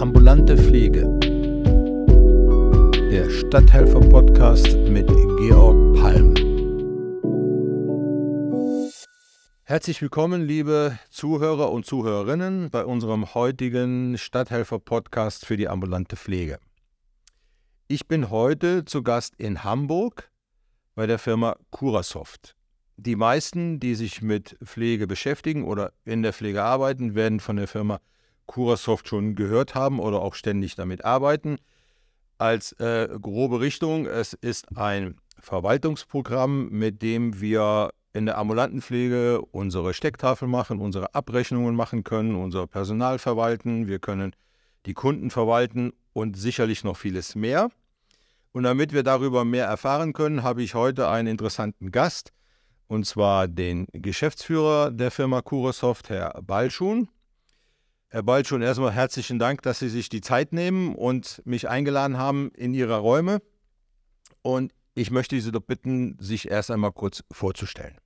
Ambulante Pflege. Der Stadthelfer-Podcast mit Georg Palm. Herzlich willkommen, liebe Zuhörer und Zuhörerinnen, bei unserem heutigen Stadthelfer-Podcast für die ambulante Pflege. Ich bin heute zu Gast in Hamburg bei der Firma Curasoft. Die meisten, die sich mit Pflege beschäftigen oder in der Pflege arbeiten, werden von der Firma Curasoft schon gehört haben oder auch ständig damit arbeiten. Als äh, grobe Richtung, es ist ein Verwaltungsprogramm, mit dem wir in der ambulanten Pflege unsere Stecktafel machen, unsere Abrechnungen machen können, unser Personal verwalten, wir können die Kunden verwalten und sicherlich noch vieles mehr. Und damit wir darüber mehr erfahren können, habe ich heute einen interessanten Gast, und zwar den Geschäftsführer der Firma Curasoft, Herr Balschun. Herr Balschun, erstmal herzlichen Dank, dass Sie sich die Zeit nehmen und mich eingeladen haben in Ihre Räume. Und ich möchte Sie doch bitten, sich erst einmal kurz vorzustellen.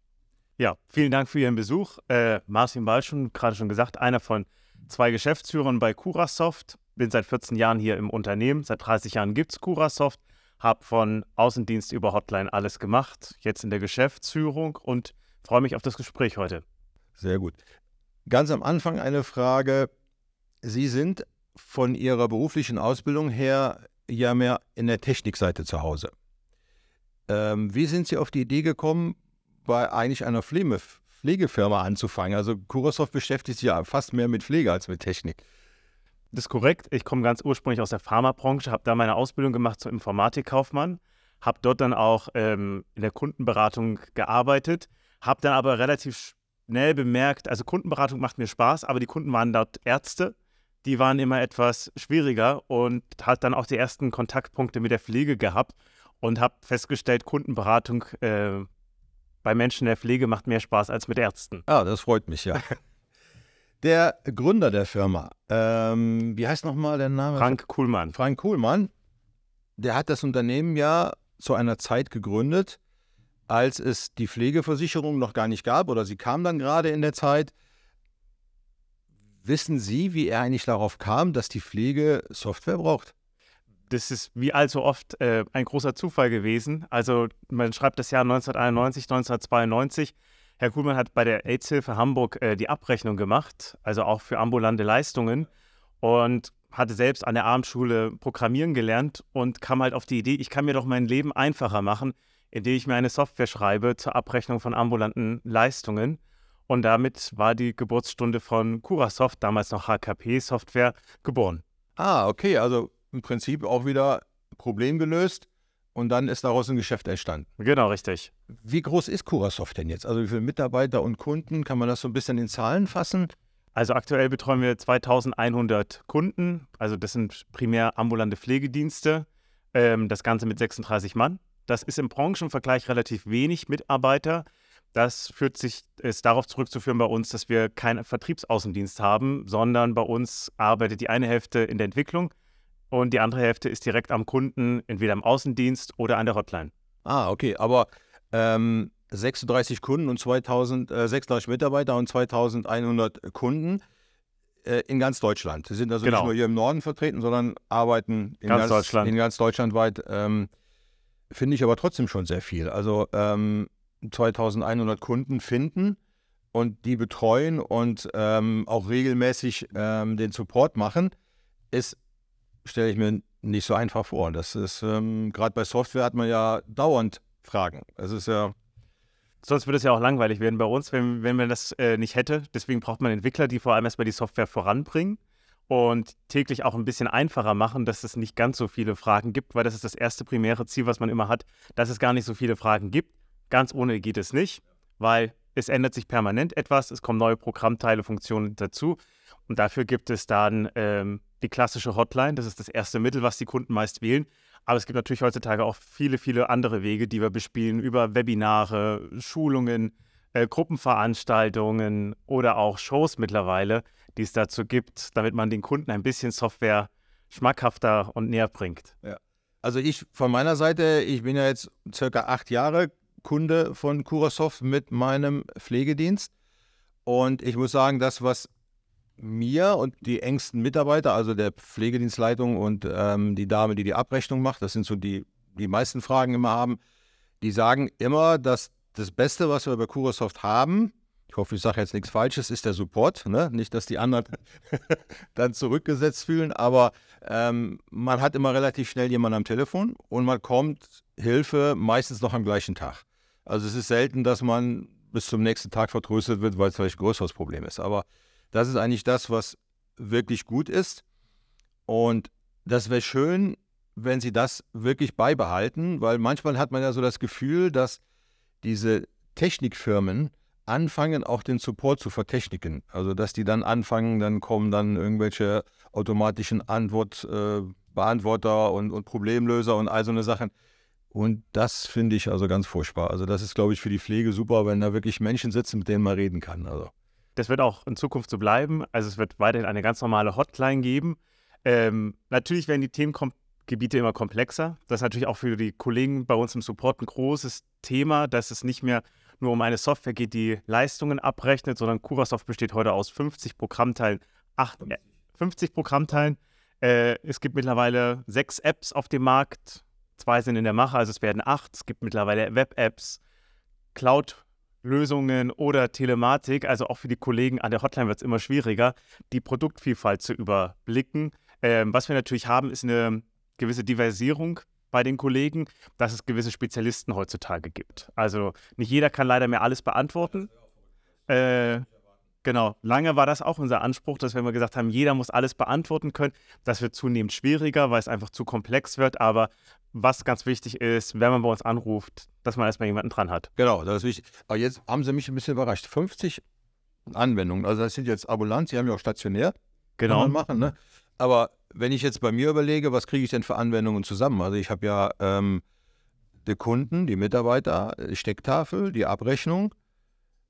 Ja, vielen Dank für Ihren Besuch. Äh, Martin Balschun, gerade schon gesagt, einer von zwei Geschäftsführern bei Curasoft. Bin seit 14 Jahren hier im Unternehmen. Seit 30 Jahren gibt es Curasoft. Habe von Außendienst über Hotline alles gemacht. Jetzt in der Geschäftsführung und freue mich auf das Gespräch heute. Sehr gut. Ganz am Anfang eine Frage. Sie sind von Ihrer beruflichen Ausbildung her ja mehr in der Technikseite zu Hause. Ähm, wie sind Sie auf die Idee gekommen, bei eigentlich einer Pflege Pflegefirma anzufangen? Also Kurosoft beschäftigt sich ja fast mehr mit Pflege als mit Technik. Das ist korrekt. Ich komme ganz ursprünglich aus der Pharmabranche, habe da meine Ausbildung gemacht zum Informatikkaufmann, habe dort dann auch ähm, in der Kundenberatung gearbeitet, habe dann aber relativ schnell bemerkt, also Kundenberatung macht mir Spaß, aber die Kunden waren dort Ärzte, die waren immer etwas schwieriger und hat dann auch die ersten Kontaktpunkte mit der Pflege gehabt und habe festgestellt, Kundenberatung äh, bei Menschen in der Pflege macht mehr Spaß als mit Ärzten. Ah, das freut mich ja. Der Gründer der Firma, ähm, wie heißt nochmal der Name? Frank Kuhlmann. Frank Kuhlmann, der hat das Unternehmen ja zu einer Zeit gegründet, als es die Pflegeversicherung noch gar nicht gab oder sie kam dann gerade in der Zeit. Wissen Sie, wie er eigentlich darauf kam, dass die Pflege Software braucht? Das ist wie allzu oft äh, ein großer Zufall gewesen. Also man schreibt das Jahr 1991, 1992. Herr Kuhlmann hat bei der AIDS-Hilfe Hamburg äh, die Abrechnung gemacht, also auch für ambulante Leistungen und hatte selbst an der Abendschule Programmieren gelernt und kam halt auf die Idee, ich kann mir doch mein Leben einfacher machen, indem ich mir eine Software schreibe zur Abrechnung von ambulanten Leistungen. Und damit war die Geburtsstunde von Curasoft, damals noch HKP-Software, geboren. Ah, okay, also im Prinzip auch wieder Problem gelöst und dann ist daraus ein Geschäft entstanden. Genau, richtig. Wie groß ist Curasoft denn jetzt? Also wie viele Mitarbeiter und Kunden? Kann man das so ein bisschen in Zahlen fassen? Also aktuell betreuen wir 2100 Kunden. Also das sind primär ambulante Pflegedienste. Ähm, das Ganze mit 36 Mann. Das ist im Branchenvergleich relativ wenig Mitarbeiter. Das führt sich, ist darauf zurückzuführen bei uns, dass wir keinen Vertriebsaußendienst haben, sondern bei uns arbeitet die eine Hälfte in der Entwicklung und die andere Hälfte ist direkt am Kunden, entweder im Außendienst oder an der Hotline. Ah, okay, aber ähm, 36 Kunden und 2000, äh, 36 Mitarbeiter und 2100 Kunden äh, in ganz Deutschland. Sie sind also genau. nicht nur hier im Norden vertreten, sondern arbeiten in ganz, ganz Deutschland. In ganz Deutschland weit. Ähm, Finde ich aber trotzdem schon sehr viel. Also ähm, 2100 Kunden finden und die betreuen und ähm, auch regelmäßig ähm, den Support machen, ist, stelle ich mir nicht so einfach vor. Das ist, ähm, gerade bei Software hat man ja dauernd Fragen. Es ist ja. Sonst würde es ja auch langweilig werden bei uns, wenn, wenn man das äh, nicht hätte. Deswegen braucht man Entwickler, die vor allem erstmal die Software voranbringen und täglich auch ein bisschen einfacher machen, dass es nicht ganz so viele Fragen gibt, weil das ist das erste primäre Ziel, was man immer hat, dass es gar nicht so viele Fragen gibt. Ganz ohne geht es nicht, weil es ändert sich permanent etwas, es kommen neue Programmteile, Funktionen dazu und dafür gibt es dann ähm, die klassische Hotline, das ist das erste Mittel, was die Kunden meist wählen. Aber es gibt natürlich heutzutage auch viele, viele andere Wege, die wir bespielen, über Webinare, Schulungen, äh, Gruppenveranstaltungen oder auch Shows mittlerweile, die es dazu gibt, damit man den Kunden ein bisschen Software schmackhafter und näher bringt. Ja. Also ich von meiner Seite, ich bin ja jetzt circa acht Jahre Kunde von Curasoft mit meinem Pflegedienst. Und ich muss sagen, das, was mir und die engsten Mitarbeiter, also der Pflegedienstleitung und ähm, die Dame, die die Abrechnung macht, das sind so die, die meisten Fragen immer haben, die sagen immer, dass das Beste, was wir bei Curasoft haben, ich hoffe, ich sage jetzt nichts Falsches, ist der Support. Ne? Nicht, dass die anderen dann zurückgesetzt fühlen, aber ähm, man hat immer relativ schnell jemanden am Telefon und man kommt Hilfe meistens noch am gleichen Tag. Also es ist selten, dass man bis zum nächsten Tag vertröstet wird, weil es vielleicht ein größeres Problem ist. Aber das ist eigentlich das, was wirklich gut ist. Und das wäre schön, wenn sie das wirklich beibehalten, weil manchmal hat man ja so das Gefühl, dass diese Technikfirmen anfangen, auch den Support zu vertechniken. Also, dass die dann anfangen, dann kommen dann irgendwelche automatischen Antwortbeantworter äh, und, und Problemlöser und all so eine Sachen. Und das finde ich also ganz furchtbar. Also, das ist, glaube ich, für die Pflege super, wenn da wirklich Menschen sitzen, mit denen man reden kann. Also. Das wird auch in Zukunft so bleiben. Also, es wird weiterhin eine ganz normale Hotline geben. Ähm, natürlich werden die Themengebiete immer komplexer. Das ist natürlich auch für die Kollegen bei uns im Support ein großes Thema, dass es nicht mehr nur um eine Software geht, die Leistungen abrechnet, sondern Curasoft besteht heute aus 50 Programmteilen, acht, 50 äh, Programmteilen. Äh, es gibt mittlerweile sechs Apps auf dem Markt, zwei sind in der Mache, also es werden acht. Es gibt mittlerweile Web-Apps, Cloud-Lösungen oder Telematik. Also auch für die Kollegen an der Hotline wird es immer schwieriger, die Produktvielfalt zu überblicken. Ähm, was wir natürlich haben, ist eine gewisse Diversierung bei den Kollegen, dass es gewisse Spezialisten heutzutage gibt. Also nicht jeder kann leider mehr alles beantworten. Äh, genau, lange war das auch unser Anspruch, dass wir gesagt haben, jeder muss alles beantworten können. Das wird zunehmend schwieriger, weil es einfach zu komplex wird. Aber was ganz wichtig ist, wenn man bei uns anruft, dass man erstmal jemanden dran hat. Genau, das ist wichtig. Aber jetzt haben Sie mich ein bisschen überrascht. 50 Anwendungen, also das sind jetzt ambulant, Sie haben ja auch stationär. Genau. Machen, ne? Aber wenn ich jetzt bei mir überlege, was kriege ich denn für Anwendungen zusammen? Also ich habe ja ähm, die Kunden, die Mitarbeiter, die Stecktafel, die Abrechnung,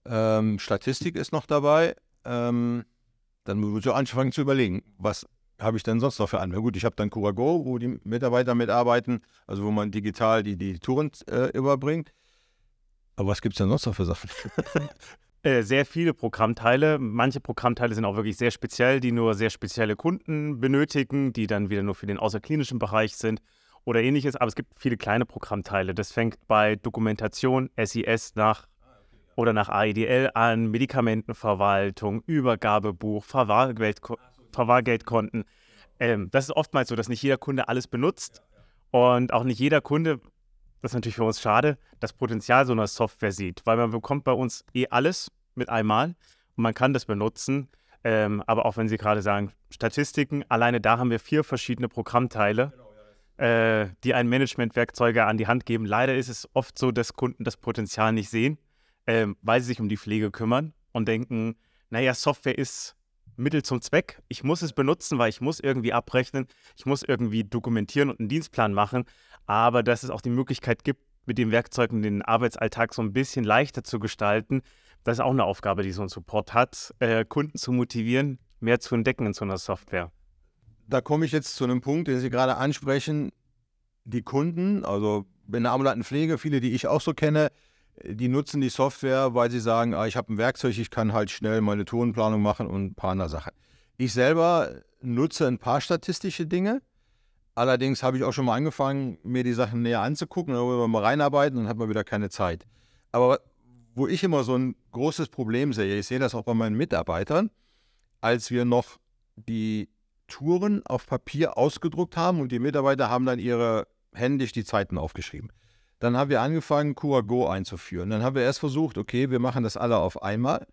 ähm, Statistik ist noch dabei. Ähm, dann muss ich anfangen zu überlegen, was habe ich denn sonst noch für Anwendungen? Gut, ich habe dann Curago, wo die Mitarbeiter mitarbeiten, also wo man digital die, die Touren äh, überbringt. Aber was gibt es denn sonst noch für Sachen? Äh, sehr viele Programmteile. Manche Programmteile sind auch wirklich sehr speziell, die nur sehr spezielle Kunden benötigen, die dann wieder nur für den außerklinischen Bereich sind oder ähnliches. Aber es gibt viele kleine Programmteile. Das fängt bei Dokumentation, SIS nach oder nach AEDL an, Medikamentenverwaltung, Übergabebuch, Verwahrgeld, Verwahrgeldkonten. Ähm, das ist oftmals so, dass nicht jeder Kunde alles benutzt und auch nicht jeder Kunde das ist natürlich für uns schade, das Potenzial so einer Software sieht, weil man bekommt bei uns eh alles mit einmal und man kann das benutzen. Ähm, aber auch wenn Sie gerade sagen, Statistiken, alleine da haben wir vier verschiedene Programmteile, äh, die einen Managementwerkzeuge an die Hand geben. Leider ist es oft so, dass Kunden das Potenzial nicht sehen, ähm, weil sie sich um die Pflege kümmern und denken, naja, Software ist Mittel zum Zweck. Ich muss es benutzen, weil ich muss irgendwie abrechnen, ich muss irgendwie dokumentieren und einen Dienstplan machen aber dass es auch die Möglichkeit gibt, mit den Werkzeugen den Arbeitsalltag so ein bisschen leichter zu gestalten. Das ist auch eine Aufgabe, die so ein Support hat, äh, Kunden zu motivieren, mehr zu entdecken in so einer Software. Da komme ich jetzt zu einem Punkt, den Sie gerade ansprechen. Die Kunden, also in der ambulanten Pflege, viele, die ich auch so kenne, die nutzen die Software, weil sie sagen, ah, ich habe ein Werkzeug, ich kann halt schnell meine Tourenplanung machen und ein paar andere Sachen. Ich selber nutze ein paar statistische Dinge, Allerdings habe ich auch schon mal angefangen, mir die Sachen näher anzugucken, dann wollen wir mal reinarbeiten und hat man wieder keine Zeit. Aber wo ich immer so ein großes Problem sehe, ich sehe das auch bei meinen Mitarbeitern, als wir noch die Touren auf Papier ausgedruckt haben und die Mitarbeiter haben dann ihre händisch die Zeiten aufgeschrieben. Dann haben wir angefangen, QA einzuführen. Dann haben wir erst versucht, okay, wir machen das alle auf einmal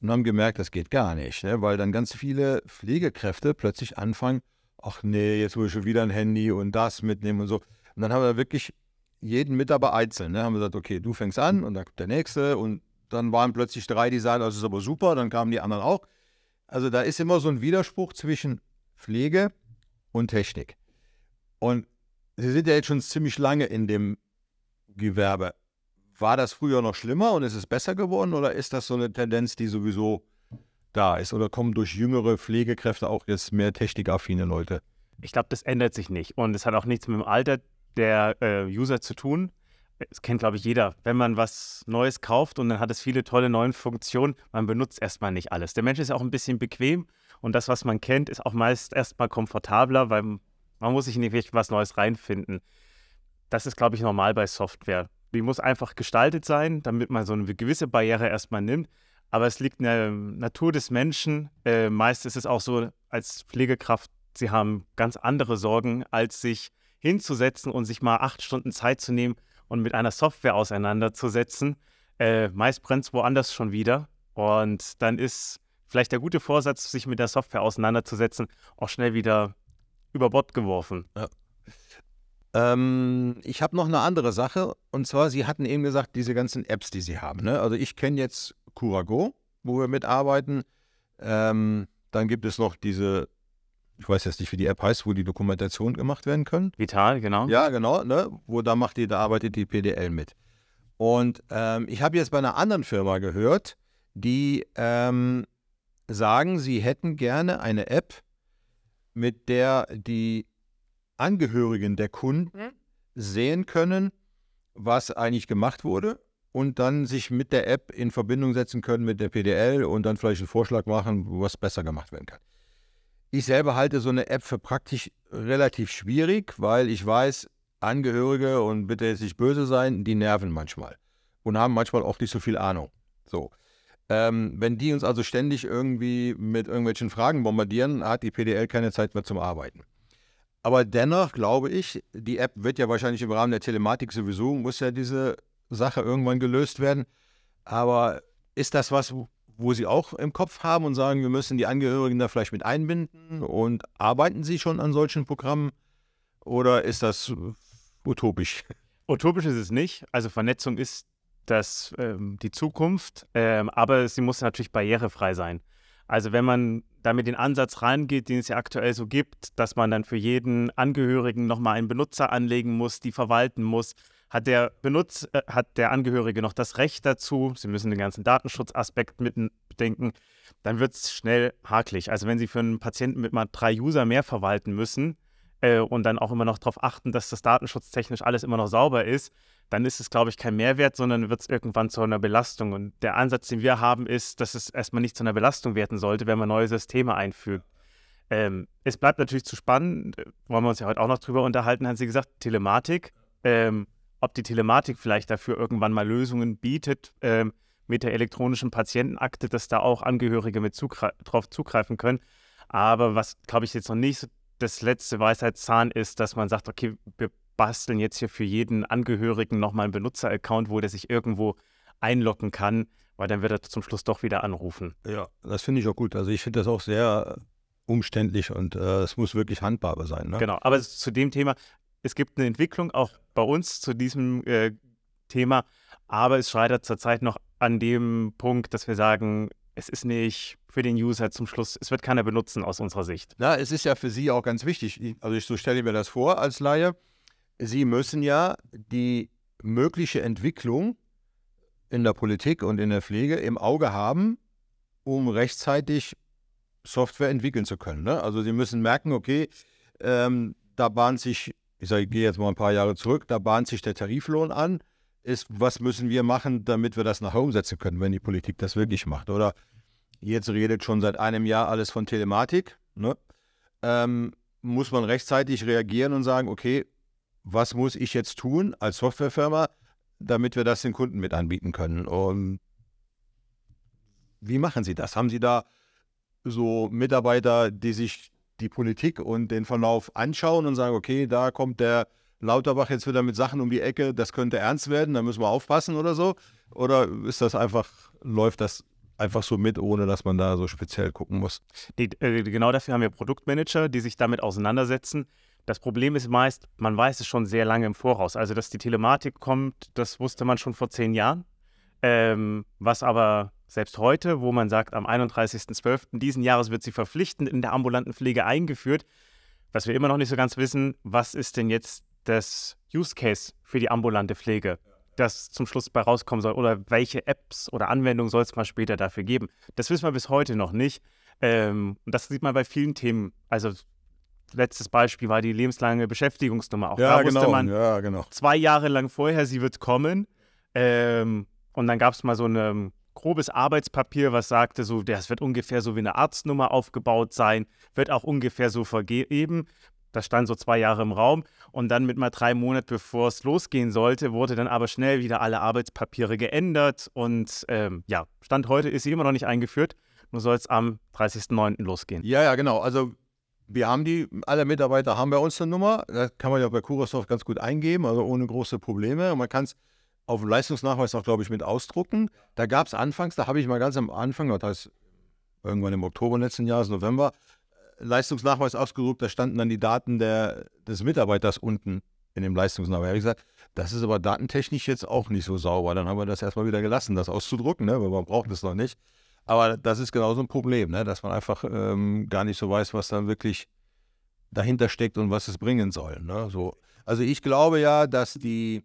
und haben gemerkt, das geht gar nicht, ne? weil dann ganz viele Pflegekräfte plötzlich anfangen, ach nee, jetzt muss ich schon wieder ein Handy und das mitnehmen und so. Und dann haben wir wirklich jeden Mitarbeiter einzeln. Ne? Haben wir gesagt, okay, du fängst an und dann kommt der nächste und dann waren plötzlich drei, die sagen, das ist aber super, dann kamen die anderen auch. Also da ist immer so ein Widerspruch zwischen Pflege und Technik. Und Sie sind ja jetzt schon ziemlich lange in dem Gewerbe. War das früher noch schlimmer und ist es besser geworden oder ist das so eine Tendenz, die sowieso da ist? Oder kommen durch jüngere Pflegekräfte auch jetzt mehr technikaffine Leute? Ich glaube, das ändert sich nicht. Und es hat auch nichts mit dem Alter der äh, User zu tun. das kennt, glaube ich, jeder. Wenn man was Neues kauft und dann hat es viele tolle neue Funktionen, man benutzt erstmal nicht alles. Der Mensch ist auch ein bisschen bequem und das, was man kennt, ist auch meist erstmal komfortabler, weil man muss sich nicht was Neues reinfinden. Das ist, glaube ich, normal bei Software. Die muss einfach gestaltet sein, damit man so eine gewisse Barriere erstmal nimmt. Aber es liegt in der Natur des Menschen. Äh, meist ist es auch so, als Pflegekraft, sie haben ganz andere Sorgen, als sich hinzusetzen und sich mal acht Stunden Zeit zu nehmen und mit einer Software auseinanderzusetzen. Äh, meist brennt es woanders schon wieder. Und dann ist vielleicht der gute Vorsatz, sich mit der Software auseinanderzusetzen, auch schnell wieder über Bord geworfen. Ja. Ähm, ich habe noch eine andere Sache. Und zwar, Sie hatten eben gesagt, diese ganzen Apps, die Sie haben. Ne? Also ich kenne jetzt Curago, wo wir mitarbeiten. Ähm, dann gibt es noch diese ich weiß jetzt nicht, wie die App heißt, wo die Dokumentation gemacht werden können. Vital, genau. Ja, genau, ne? wo da macht die, da arbeitet die PDL mit. Und ähm, ich habe jetzt bei einer anderen Firma gehört, die ähm, sagen, sie hätten gerne eine App, mit der die Angehörigen der Kunden mhm. sehen können, was eigentlich gemacht wurde und dann sich mit der App in Verbindung setzen können mit der PDL und dann vielleicht einen Vorschlag machen, was besser gemacht werden kann. Ich selber halte so eine App für praktisch relativ schwierig, weil ich weiß, Angehörige und bitte jetzt nicht böse sein, die nerven manchmal und haben manchmal auch nicht so viel Ahnung. So. Ähm, wenn die uns also ständig irgendwie mit irgendwelchen Fragen bombardieren, hat die PDL keine Zeit mehr zum Arbeiten. Aber dennoch glaube ich, die App wird ja wahrscheinlich im Rahmen der Telematik sowieso, muss ja diese Sache irgendwann gelöst werden. Aber ist das was, wo Sie auch im Kopf haben und sagen, wir müssen die Angehörigen da vielleicht mit einbinden? Und arbeiten Sie schon an solchen Programmen oder ist das utopisch? Utopisch ist es nicht. Also Vernetzung ist das, ähm, die Zukunft, ähm, aber sie muss natürlich barrierefrei sein. Also wenn man da mit den Ansatz reingeht, den es ja aktuell so gibt, dass man dann für jeden Angehörigen nochmal einen Benutzer anlegen muss, die verwalten muss, hat der Benutz, äh, hat der Angehörige noch das Recht dazu, Sie müssen den ganzen Datenschutzaspekt mit bedenken, dann wird es schnell hakelig. Also wenn Sie für einen Patienten mit mal drei User mehr verwalten müssen äh, und dann auch immer noch darauf achten, dass das datenschutztechnisch alles immer noch sauber ist, dann ist es, glaube ich, kein Mehrwert, sondern wird es irgendwann zu einer Belastung. Und der Ansatz, den wir haben, ist, dass es erstmal nicht zu einer Belastung werden sollte, wenn man neue Systeme einfügt. Ähm, es bleibt natürlich zu spannend, äh, wollen wir uns ja heute auch noch drüber unterhalten, haben Sie gesagt, Telematik. Ähm, ob die Telematik vielleicht dafür irgendwann mal Lösungen bietet ähm, mit der elektronischen Patientenakte, dass da auch Angehörige mit zugre drauf zugreifen können. Aber was, glaube ich, jetzt noch nicht das letzte Weisheitszahn ist, dass man sagt, okay, wir basteln jetzt hier für jeden Angehörigen nochmal einen Benutzer-Account, wo der sich irgendwo einloggen kann, weil dann wird er zum Schluss doch wieder anrufen. Ja, das finde ich auch gut. Also ich finde das auch sehr umständlich und äh, es muss wirklich handbar sein. Ne? Genau, aber zu dem Thema, es gibt eine Entwicklung auch bei uns zu diesem äh, Thema, aber es scheitert zurzeit noch an dem Punkt, dass wir sagen, es ist nicht für den User zum Schluss, es wird keiner benutzen aus unserer Sicht. Na, es ist ja für Sie auch ganz wichtig, also ich, so stelle ich mir das vor als Laie, Sie müssen ja die mögliche Entwicklung in der Politik und in der Pflege im Auge haben, um rechtzeitig Software entwickeln zu können. Ne? Also Sie müssen merken, okay, ähm, da bahnt sich ich sage, ich gehe jetzt mal ein paar Jahre zurück, da bahnt sich der Tariflohn an, ist, was müssen wir machen, damit wir das nachher umsetzen können, wenn die Politik das wirklich macht. Oder jetzt redet schon seit einem Jahr alles von Telematik. Ne? Ähm, muss man rechtzeitig reagieren und sagen, okay, was muss ich jetzt tun als Softwarefirma, damit wir das den Kunden mit anbieten können? Und wie machen Sie das? Haben Sie da so Mitarbeiter, die sich die Politik und den Verlauf anschauen und sagen, okay, da kommt der Lauterbach jetzt wieder mit Sachen um die Ecke, das könnte ernst werden, da müssen wir aufpassen oder so? Oder ist das einfach, läuft das einfach so mit, ohne dass man da so speziell gucken muss? Äh, genau dafür haben wir Produktmanager, die sich damit auseinandersetzen. Das Problem ist meist, man weiß es schon sehr lange im Voraus. Also, dass die Telematik kommt, das wusste man schon vor zehn Jahren. Ähm, was aber selbst heute, wo man sagt, am 31.12. diesen Jahres wird sie verpflichtend in der ambulanten Pflege eingeführt, was wir immer noch nicht so ganz wissen, was ist denn jetzt das Use Case für die ambulante Pflege, das zum Schluss bei rauskommen soll oder welche Apps oder Anwendungen soll es mal später dafür geben. Das wissen wir bis heute noch nicht. Ähm, und das sieht man bei vielen Themen. Also letztes Beispiel war die lebenslange Beschäftigungsnummer. Auch Ja, da wusste genau. man ja, genau. zwei Jahre lang vorher, sie wird kommen. Ähm, und dann gab es mal so ein ähm, grobes Arbeitspapier, was sagte, so, das wird ungefähr so wie eine Arztnummer aufgebaut sein, wird auch ungefähr so vergeben. Das stand so zwei Jahre im Raum und dann mit mal drei Monate, bevor es losgehen sollte, wurde dann aber schnell wieder alle Arbeitspapiere geändert und ähm, ja, Stand heute ist sie immer noch nicht eingeführt, nur soll es am 30.09. losgehen. Ja, ja, genau. Also wir haben die, alle Mitarbeiter haben bei uns eine Nummer. Das kann man ja bei Kurosoft ganz gut eingeben, also ohne große Probleme. Und man kann es auf dem Leistungsnachweis auch, glaube ich, mit ausdrucken. Da gab es anfangs, da habe ich mal ganz am Anfang, das heißt irgendwann im Oktober letzten Jahres, November, äh, Leistungsnachweis ausgedruckt, da standen dann die Daten der, des Mitarbeiters unten in dem Leistungsnachweis. Ich gesagt, das ist aber datentechnisch jetzt auch nicht so sauber. Dann haben wir das erstmal wieder gelassen, das auszudrucken, ne? weil man braucht es noch nicht. Aber das ist genauso ein Problem, ne? dass man einfach ähm, gar nicht so weiß, was dann wirklich dahinter steckt und was es bringen soll. Ne? So. Also ich glaube ja, dass die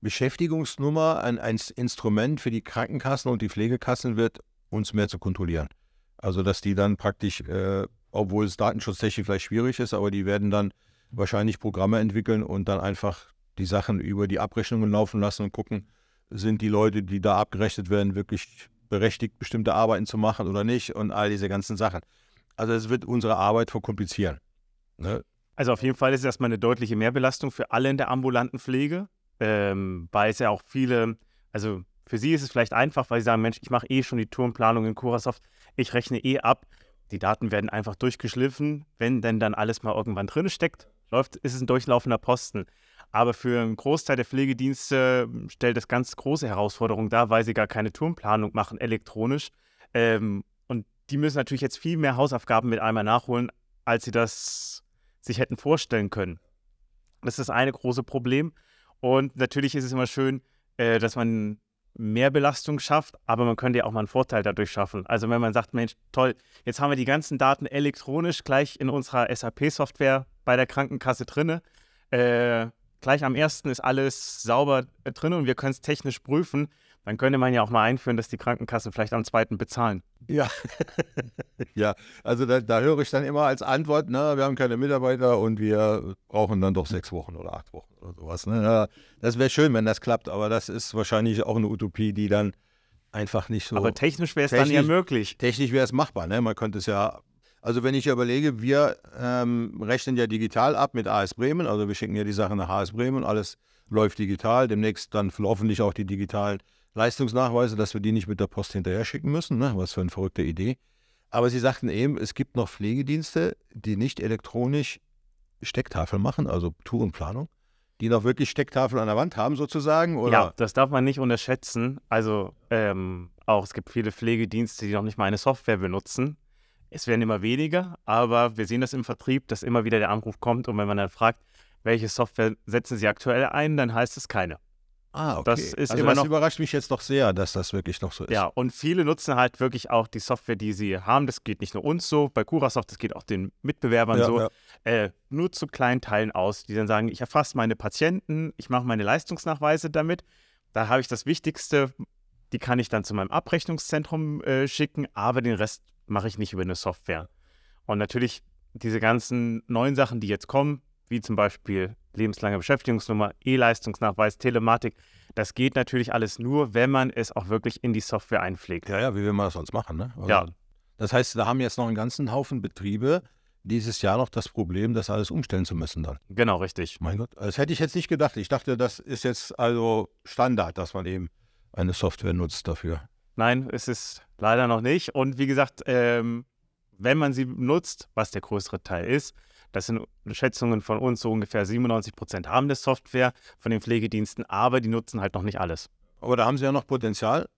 Beschäftigungsnummer ein, ein Instrument für die Krankenkassen und die Pflegekassen wird, uns mehr zu kontrollieren. Also dass die dann praktisch, äh, obwohl es datenschutztechnisch vielleicht schwierig ist, aber die werden dann wahrscheinlich Programme entwickeln und dann einfach die Sachen über die Abrechnungen laufen lassen und gucken, sind die Leute, die da abgerechnet werden, wirklich berechtigt, bestimmte Arbeiten zu machen oder nicht und all diese ganzen Sachen. Also es wird unsere Arbeit verkomplizieren. Ne? Also auf jeden Fall ist es erstmal eine deutliche Mehrbelastung für alle in der ambulanten Pflege, ähm, weil es ja auch viele, also für sie ist es vielleicht einfach, weil sie sagen, Mensch, ich mache eh schon die Tourenplanung in Curasoft, ich rechne eh ab, die Daten werden einfach durchgeschliffen, wenn denn dann alles mal irgendwann drin steckt, läuft, ist es ein durchlaufender Posten. Aber für einen Großteil der Pflegedienste stellt das ganz große Herausforderungen dar, weil sie gar keine Tourenplanung machen elektronisch. Ähm, und die müssen natürlich jetzt viel mehr Hausaufgaben mit einmal nachholen, als sie das sich hätten vorstellen können. Das ist das eine große Problem. Und natürlich ist es immer schön, äh, dass man mehr Belastung schafft, aber man könnte ja auch mal einen Vorteil dadurch schaffen. Also wenn man sagt, Mensch, toll, jetzt haben wir die ganzen Daten elektronisch gleich in unserer SAP-Software bei der Krankenkasse drin. Äh, gleich am ersten ist alles sauber äh, drin und wir können es technisch prüfen. Dann könnte man ja auch mal einführen, dass die Krankenkasse vielleicht am zweiten bezahlen. Ja, ja, also da, da, höre ich dann immer als Antwort, ne, wir haben keine Mitarbeiter und wir brauchen dann doch sechs Wochen oder acht Wochen oder sowas. Ne? Das wäre schön, wenn das klappt, aber das ist wahrscheinlich auch eine Utopie, die dann einfach nicht so. Aber technisch wäre es dann ja möglich. Technisch wäre es machbar, ne? Man könnte es ja. Also wenn ich überlege, wir ähm, rechnen ja digital ab mit AS Bremen, also wir schicken ja die Sachen nach AS Bremen, alles läuft digital, demnächst dann hoffentlich auch die digitalen Leistungsnachweise, dass wir die nicht mit der Post hinterher schicken müssen. Ne? Was für eine verrückte Idee. Aber Sie sagten eben, es gibt noch Pflegedienste, die nicht elektronisch Stecktafel machen, also Tourenplanung, die noch wirklich Stecktafel an der Wand haben sozusagen? Oder? Ja, das darf man nicht unterschätzen. Also ähm, auch es gibt viele Pflegedienste, die noch nicht mal eine Software benutzen. Es werden immer weniger, aber wir sehen das im Vertrieb, dass immer wieder der Anruf kommt und wenn man dann fragt, welche Software setzen Sie aktuell ein, dann heißt es keine. Ah, okay. Das ist also immer das noch- überrascht mich jetzt doch sehr, dass das wirklich noch so ist. Ja, und viele nutzen halt wirklich auch die Software, die sie haben. Das geht nicht nur uns so, bei Curasoft, das geht auch den Mitbewerbern Ja, so. ja. Äh, nur zu kleinen Teilen aus, die dann sagen, ich erfasse meine Patienten, ich mache meine Leistungsnachweise damit. Da habe ich das Wichtigste, die kann ich dann zu meinem Abrechnungszentrum äh, schicken, aber den Rest mache ich nicht über eine Software. Und natürlich diese ganzen neuen Sachen, die jetzt kommen, wie zum Beispiel lebenslange Beschäftigungsnummer, E-Leistungsnachweis, Telematik, das geht natürlich alles nur, wenn man es auch wirklich in die Software einpflegt. Ja, ja, wie will man das sonst machen? Ne? Also, Ja. Das heißt, da haben jetzt noch einen ganzen Haufen Betriebe dieses Jahr noch das Problem, das alles umstellen zu müssen dann. Genau, richtig. Mein Gott, das hätte ich jetzt nicht gedacht. Ich dachte, das ist jetzt also Standard, dass man eben eine Software nutzt dafür. Nein, es ist leider noch nicht. Und wie gesagt, ähm, wenn man sie nutzt, was der größere Teil ist, das sind Schätzungen von uns, so ungefähr 97 Prozent haben das Software von den Pflegediensten, aber die nutzen halt noch nicht alles. Aber da haben sie ja noch Potenzial,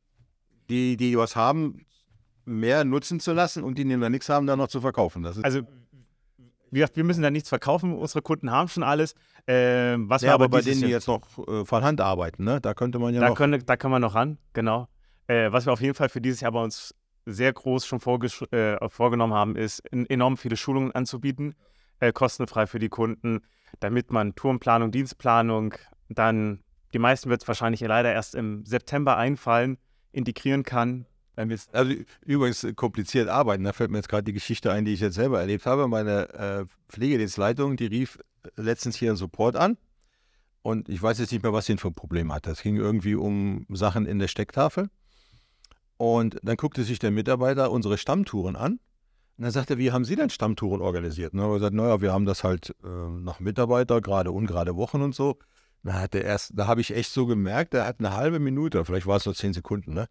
die, die was haben, mehr nutzen zu lassen und die, die noch nichts haben, dann noch zu verkaufen. Also, wie gesagt, wir müssen da nichts verkaufen. Unsere Kunden haben schon alles. Ähm, was ja, wir aber bei denen, die jetzt noch äh, von Hand arbeiten, ne? da könnte man ja da, noch. können, da kann man noch ran, genau. Äh, was wir auf jeden Fall für dieses Jahr bei uns sehr groß schon äh, vorgenommen haben, ist, en- enorm viele Schulungen anzubieten, äh, kostenfrei für die Kunden, damit man Tourenplanung, Dienstplanung, dann, die meisten wird es wahrscheinlich leider erst im September einfallen, integrieren kann. Also übrigens kompliziert arbeiten. Da fällt mir jetzt gerade die Geschichte ein, die ich jetzt selber erlebt habe. Meine äh, Pflegedienstleitung, die rief letztens hier einen Support an. Und ich weiß jetzt nicht mehr, was sie für ein Problem hatte. Es ging irgendwie um Sachen in der Stecktafel. Und dann guckte sich der Mitarbeiter unsere Stammtouren an. Und dann sagte er, wie haben Sie denn Stammtouren organisiert? Und dann haben wir gesagt, naja, wir haben das halt äh, nach Mitarbeiter, gerade ungerade Wochen und so. Da hat er erst, da habe ich echt so gemerkt, er hat eine halbe Minute, vielleicht war es nur zehn Sekunden, ne?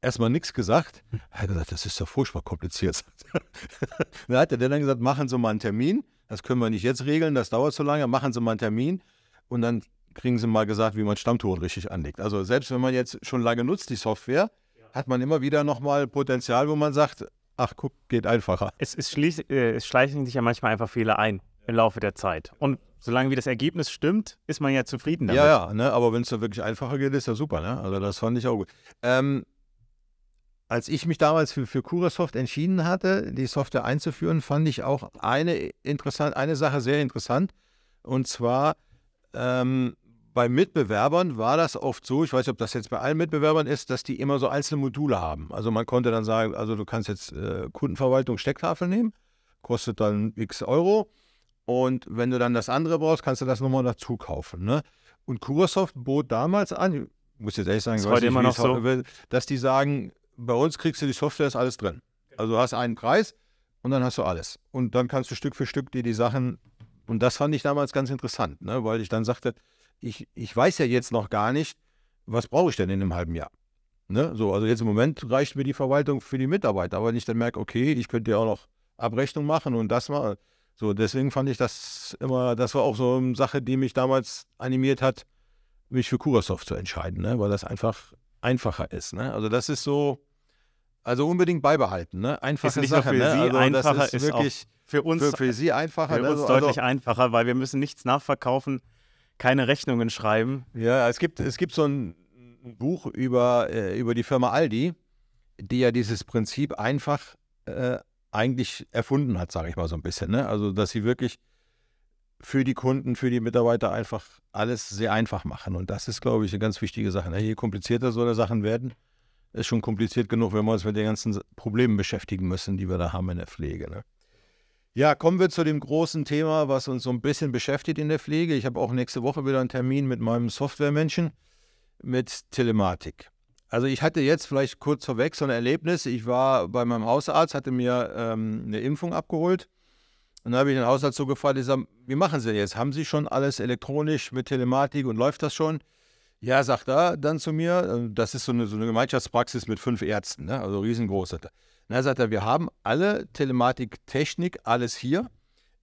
Erstmal nichts gesagt. Er hat gesagt, das ist doch furchtbar kompliziert. dann hat er dann gesagt, machen Sie mal einen Termin. Das können wir nicht jetzt regeln, das dauert so lange. Machen Sie mal einen Termin. Und dann kriegen Sie mal gesagt, wie man Stammtouren richtig anlegt. Also selbst wenn man jetzt schon lange nutzt, die Software, hat man immer wieder nochmal Potenzial, wo man sagt, ach guck, geht einfacher. Es, es, äh, es schleichen sich ja manchmal einfach Fehler ein im Laufe der Zeit. Und solange wie das Ergebnis stimmt, ist man ja zufrieden damit. Ja, ja, ne? aber wenn es da wirklich einfacher geht, ist ja super. Ne? Also das fand ich auch gut. Ähm, als ich mich damals für, für Curasoft entschieden hatte, die Software einzuführen, fand ich auch eine, interessant, eine Sache sehr interessant. Und zwar ähm, bei Mitbewerbern war das oft so, ich weiß nicht, ob das jetzt bei allen Mitbewerbern ist, dass die immer so einzelne Module haben. Also man konnte dann sagen, also du kannst jetzt äh, Kundenverwaltung Stecktafel nehmen, kostet dann x Euro. Und wenn du dann das andere brauchst, kannst du das nochmal dazu kaufen. Ne? Und Curasoft bot damals an, ich muss jetzt ehrlich sagen, das heute immer noch so. dass die sagen, bei uns kriegst du die Software, ist alles drin. Also du hast einen Preis und dann hast du alles. Und dann kannst du Stück für Stück dir die Sachen, und das fand ich damals ganz interessant, ne? weil ich dann sagte, ich, ich weiß ja jetzt noch gar nicht, was brauche ich denn in einem halben Jahr. Ne? So, also jetzt im Moment reicht mir die Verwaltung für die Mitarbeiter, aber wenn ich dann merke, okay, ich könnte ja auch noch Abrechnung machen und das mal. So, deswegen fand ich das immer, das war auch so eine Sache, die mich damals animiert hat, mich für Curasoft zu entscheiden, ne? weil das einfach einfacher ist. Ne? Also das ist so, also unbedingt beibehalten. Ne? Einfache ist Sache. ne? Sie also einfacher, das ist, ist wirklich für uns, für, für Sie einfacher. für ne? uns So, deutlich also, einfacher, weil wir müssen nichts nachverkaufen, keine Rechnungen schreiben. Ja, es gibt, es gibt so ein Buch über, äh, über die Firma Aldi, die ja dieses Prinzip einfach äh, eigentlich erfunden hat, sage ich mal so ein bisschen. Ne? Also, dass sie wirklich für die Kunden, für die Mitarbeiter einfach alles sehr einfach machen. Und das ist, glaube ich, eine ganz wichtige Sache. Ne? Je komplizierter so eine Sachen werden, ist schon kompliziert genug, wenn wir uns mit den ganzen Problemen beschäftigen müssen, die wir da haben in der Pflege. Ne? Ja, kommen wir zu dem großen Thema, was uns so ein bisschen beschäftigt in der Pflege. Ich habe auch nächste Woche wieder einen Termin mit meinem Softwaremenschen mit Telematik. Also ich hatte jetzt vielleicht kurz vorweg so ein Erlebnis. Ich war bei meinem Hausarzt, hatte mir ähm, eine Impfung abgeholt. Und dann habe ich den Hausarzt so gefragt, ich sage, wie machen Sie jetzt? Haben Sie schon alles elektronisch mit Telematik und läuft das schon? Ja, sagt er dann zu mir, äh, das ist so eine, so eine Gemeinschaftspraxis mit fünf Ärzten, ne? also riesengroß. Na, sagt er, wir haben alle Telematiktechnik, alles hier.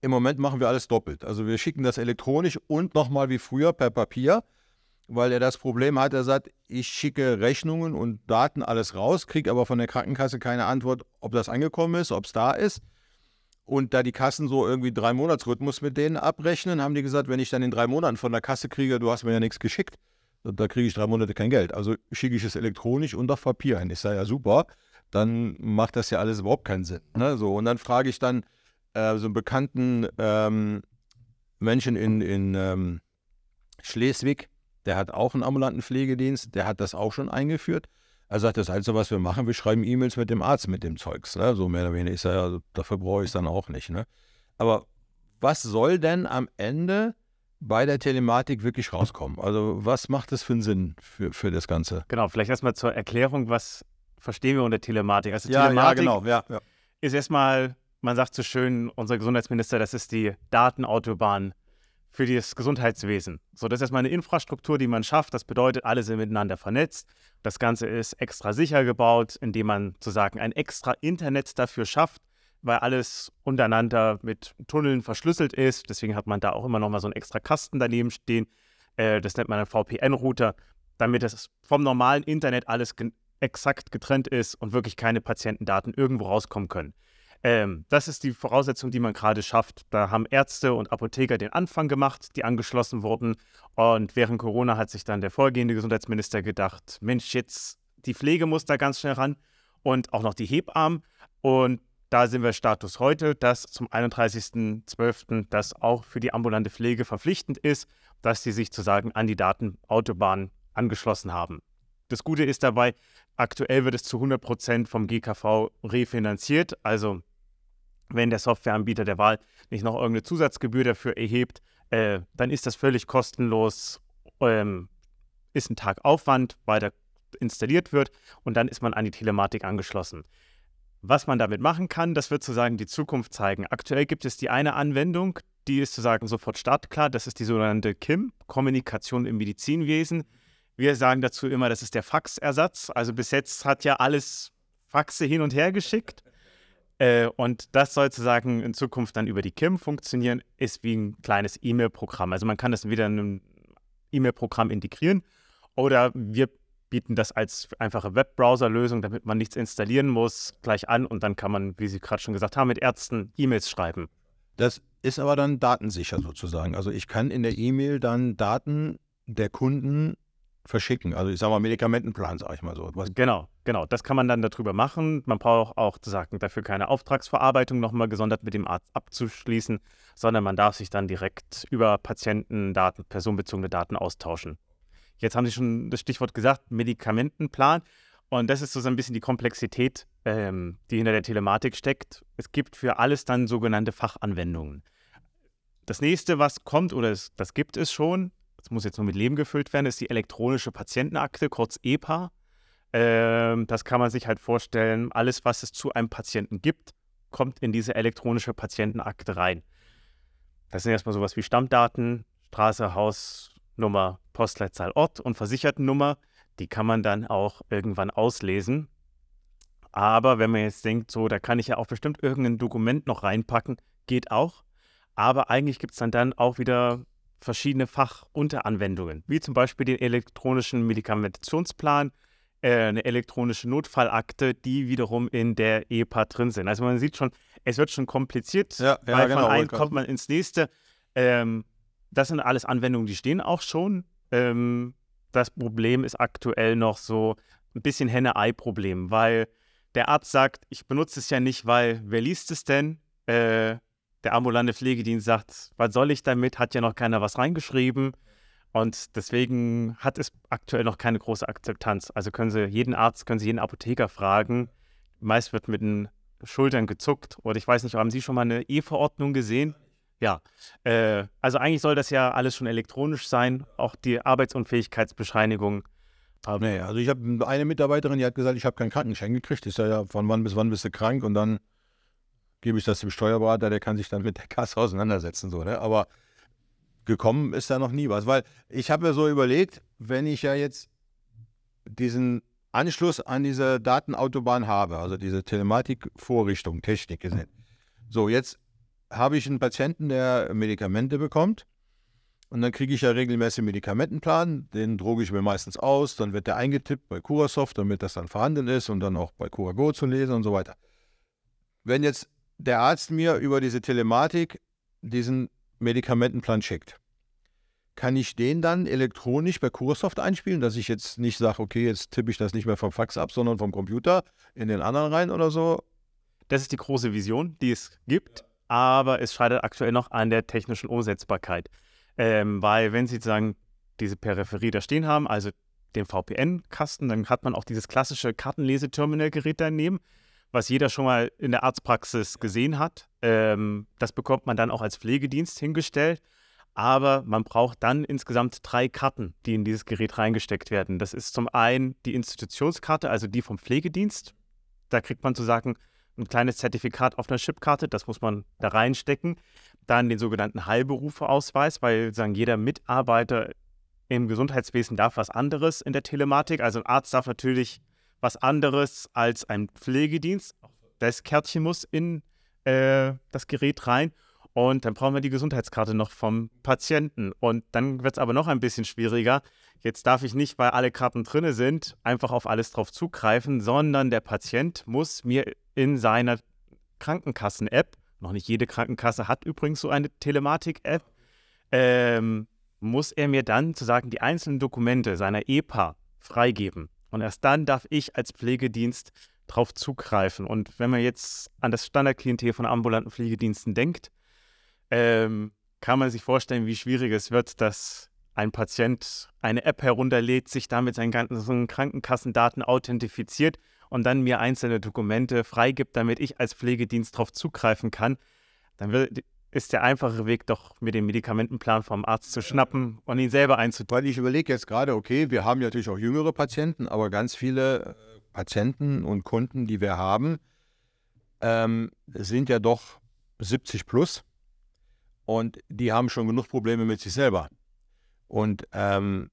Im Moment machen wir alles doppelt. Also wir schicken das elektronisch und nochmal wie früher per Papier, weil er das Problem hat, er sagt, ich schicke Rechnungen und Daten alles raus, kriege aber von der Krankenkasse keine Antwort, ob das angekommen ist, ob es da ist. Und da die Kassen so irgendwie drei Monatsrhythmus mit denen abrechnen, haben die gesagt, wenn ich dann in drei Monaten von der Kasse kriege, du hast mir ja nichts geschickt, da kriege ich drei Monate kein Geld. Also schicke ich es elektronisch und auf Papier. Ich sage ja super, dann macht das ja alles überhaupt keinen Sinn. Ne? So, und dann frage ich dann äh, so einen bekannten ähm, Menschen in, in ähm, Schleswig, der hat auch einen ambulanten Pflegedienst, der hat das auch schon eingeführt. Er sagt, das Einzige, was wir machen, wir schreiben E-Mails mit dem Arzt, mit dem Zeugs. Ne? So mehr oder weniger. Ich sage, ja, dafür brauche ich es dann auch nicht. Ne? Aber was soll denn am Ende bei der Telematik wirklich rauskommen? Also was macht das für einen Sinn für, für das Ganze? Genau, vielleicht erstmal zur Erklärung, was verstehen wir unter Telematik? Also ja, Telematik ja, genau. ja, ja. ist erstmal, man sagt so schön, unser Gesundheitsminister, das ist die Datenautobahn für das Gesundheitswesen. So, das ist erstmal eine Infrastruktur, die man schafft. Das bedeutet, alle sind miteinander vernetzt. Das Ganze ist extra sicher gebaut, indem man sozusagen ein extra Internet dafür schafft, weil alles untereinander mit Tunneln verschlüsselt ist. Deswegen hat man da auch immer noch mal so einen extra Kasten daneben stehen. Äh, das nennt man einen VPN-Router, damit das vom normalen Internet alles exakt getrennt ist und wirklich keine Patientendaten irgendwo rauskommen können. Ähm, das ist die Voraussetzung, die man gerade schafft. Da haben Ärzte und Apotheker den Anfang gemacht, die angeschlossen wurden. Und während Corona hat sich dann der vorgehende Gesundheitsminister gedacht, Mensch, jetzt die Pflege muss da ganz schnell ran und auch noch die Hebammen. Und da sind wir Status heute, dass zum 31.12. das auch für die ambulante Pflege verpflichtend ist, dass sie sich zu sagen an die Datenautobahn angeschlossen haben. Das Gute ist dabei, aktuell wird es zu 100 Prozent vom GKV refinanziert. Also wenn der Softwareanbieter der Wahl nicht noch irgendeine Zusatzgebühr dafür erhebt, äh, dann ist das völlig kostenlos, ähm, ist ein Tag Aufwand, weiter installiert wird und dann ist man an die Telematik angeschlossen. Was man damit machen kann, das wird sozusagen die Zukunft zeigen. Aktuell gibt es die eine Anwendung, die ist sozusagen sofort startklar. Das ist die sogenannte KIM, Kommunikation im Medizinwesen. Wir sagen dazu immer, das ist der Faxersatz. Also bis jetzt hat ja alles Faxe hin und her geschickt. Äh, und das soll sozusagen in Zukunft dann über die KIM funktionieren, ist wie ein kleines E-Mail-Programm. Also man kann das wieder in einem E-Mail-Programm integrieren oder wir bieten das als einfache Webbrowser-Lösung, damit man nichts installieren muss, gleich an und dann kann man, wie Sie gerade schon gesagt haben, mit Ärzten E-Mails schreiben. Das ist aber dann datensicher sozusagen. Also ich kann in der E-Mail dann Daten der Kunden verschicken. Also ich sage mal Medikamentenplan, sage ich mal so. Was genau, genau. Das kann man dann darüber machen. Man braucht auch sagen, dafür keine Auftragsverarbeitung nochmal gesondert mit dem Arzt abzuschließen, sondern man darf sich dann direkt über Patientendaten, personenbezogene Daten austauschen. Jetzt haben Sie schon das Stichwort gesagt, Medikamentenplan. Und das ist so ein bisschen die Komplexität, ähm, die hinter der Telematik steckt. Es gibt für alles dann sogenannte Fachanwendungen. Das nächste, was kommt, oder es, das gibt es schon, das muss jetzt nur mit Leben gefüllt werden, ist die elektronische Patientenakte, kurz EPA. Ähm, das kann man sich halt vorstellen, alles, was es zu einem Patienten gibt, kommt in diese elektronische Patientenakte rein. Das sind erstmal sowas wie Stammdaten, Straße, Haus, Nummer, Postleitzahl, Ort und Versichertennummer. Die kann man dann auch irgendwann auslesen. Aber wenn man jetzt denkt, so, da kann ich ja auch bestimmt irgendein Dokument noch reinpacken, geht auch. Aber eigentlich gibt es dann, dann auch wieder verschiedene Fachunteranwendungen, wie zum Beispiel den elektronischen Medikamentionsplan, äh, eine elektronische Notfallakte, die wiederum in der EPA drin sind. Also man sieht schon, es wird schon kompliziert, ja, ja, weil genau, von einem kommt man ins nächste. Ähm, das sind alles Anwendungen, die stehen auch schon. Ähm, das Problem ist aktuell noch so ein bisschen Henne-Ei-Problem, weil der Arzt sagt, ich benutze es ja nicht, weil wer liest es denn? Äh, der ambulante Pflegedienst sagt, was soll ich damit? Hat ja noch keiner was reingeschrieben. Und deswegen hat es aktuell noch keine große Akzeptanz. Also können Sie jeden Arzt, können Sie jeden Apotheker fragen. Meist wird mit den Schultern gezuckt. Oder ich weiß nicht, haben Sie schon mal eine E-Verordnung gesehen? Ja, äh, also eigentlich soll das ja alles schon elektronisch sein, auch die Arbeitsunfähigkeitsbescheinigung. Aber nee, also ich habe eine Mitarbeiterin, die hat gesagt, ich habe keinen Krankenschein gekriegt. Ist ja, ja von wann bis wann bist du krank und dann gebe ich das dem Steuerberater, der kann sich dann mit der Kasse auseinandersetzen. So, ne? Aber gekommen ist da noch nie was. Weil ich habe mir so überlegt, wenn ich ja jetzt diesen Anschluss an diese Datenautobahn habe, also diese Telematik-Vorrichtung, Technik gesehen. So, jetzt habe ich einen Patienten, der Medikamente bekommt. Und dann kriege ich ja regelmäßig einen Medikamentenplan, den droge ich mir meistens aus, dann wird der eingetippt bei Curasoft, damit das dann vorhanden ist und dann auch bei Curago zu lesen und so weiter. Wenn jetzt der Arzt mir über diese Telematik diesen Medikamentenplan schickt, kann ich den dann elektronisch bei Curasoft einspielen, dass ich jetzt nicht sage, okay, jetzt tippe ich das nicht mehr vom Fax ab, sondern vom Computer in den anderen rein oder so? Das ist die große Vision, die es gibt aber es scheitert aktuell noch an der technischen Umsetzbarkeit. Ähm, weil wenn Sie sozusagen diese Peripherie da stehen haben, also den VPN-Kasten, dann hat man auch dieses klassische Kartenleseterminal-Gerät daneben, was jeder schon mal in der Arztpraxis gesehen hat. Ähm, das bekommt man dann auch als Pflegedienst hingestellt. Aber man braucht dann insgesamt drei Karten, die in dieses Gerät reingesteckt werden. Das ist zum einen die Institutionskarte, also die vom Pflegedienst. Da kriegt man sozusagen ein kleines Zertifikat auf einer Chipkarte, das muss man da reinstecken. Dann den sogenannten Heilberufeausweis, weil sagen, jeder Mitarbeiter im Gesundheitswesen darf was anderes in der Telematik. Also ein Arzt darf natürlich was anderes als ein Pflegedienst. Das Kärtchen muss in äh, das Gerät rein. Und dann brauchen wir die Gesundheitskarte noch vom Patienten. Und dann wird es aber noch ein bisschen schwieriger. Jetzt darf ich nicht, weil alle Karten drin sind, einfach auf alles drauf zugreifen, sondern der Patient muss mir in seiner Krankenkassen-App, noch nicht jede Krankenkasse hat übrigens so eine Telematik-App, ähm, muss er mir dann zu sagen, die einzelnen Dokumente seiner EPA freigeben. Und erst dann darf ich als Pflegedienst drauf zugreifen. Und wenn man jetzt an das Standardklientel von ambulanten Pflegediensten denkt, ähm, kann man sich vorstellen, wie schwierig es wird, das ein Patient eine App herunterlädt, sich damit seinen ganzen Krankenkassendaten authentifiziert und dann mir einzelne Dokumente freigibt, damit ich als Pflegedienst darauf zugreifen kann, dann wird, ist der einfache Weg doch, mir den Medikamentenplan vom Arzt zu schnappen und ihn selber einzutragen. Weil ich überlege jetzt gerade, okay, wir haben natürlich auch jüngere Patienten, aber ganz viele äh, Patienten und Kunden, die wir haben, ähm, sind ja doch 70 plus und die haben schon genug Probleme mit sich selber. Und ähm,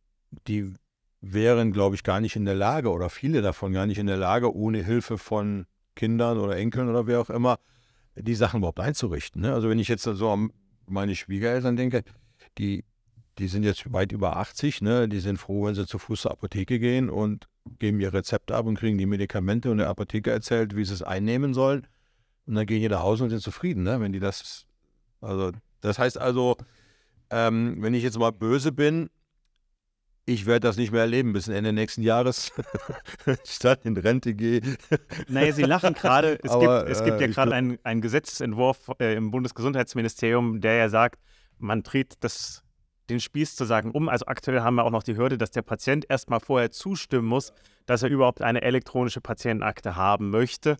die wären, glaube ich, gar nicht in der Lage oder viele davon gar nicht in der Lage, ohne Hilfe von Kindern oder Enkeln oder wer auch immer, die Sachen überhaupt einzurichten. Ne? Also wenn ich jetzt so an meine Schwiegereltern denke, die, die sind jetzt weit über 80, ne? die sind froh, wenn sie zu Fuß zur Apotheke gehen und geben ihr Rezept ab und kriegen die Medikamente und der Apotheker erzählt, wie sie es einnehmen sollen. Und dann gehen die nach Hause und sind zufrieden, ne? wenn die das, also das heißt also, ähm, wenn ich jetzt mal böse bin, ich werde das nicht mehr erleben bis Ende nächsten Jahres, dann in Rente gehe. Naja, Sie lachen gerade. Es, gibt, es gibt ja äh, gerade einen, einen Gesetzesentwurf äh, im Bundesgesundheitsministerium, der ja sagt, man dreht das, den Spieß zu sagen um. Also aktuell haben wir auch noch die Hürde, dass der Patient erstmal vorher zustimmen muss, dass er überhaupt eine elektronische Patientenakte haben möchte.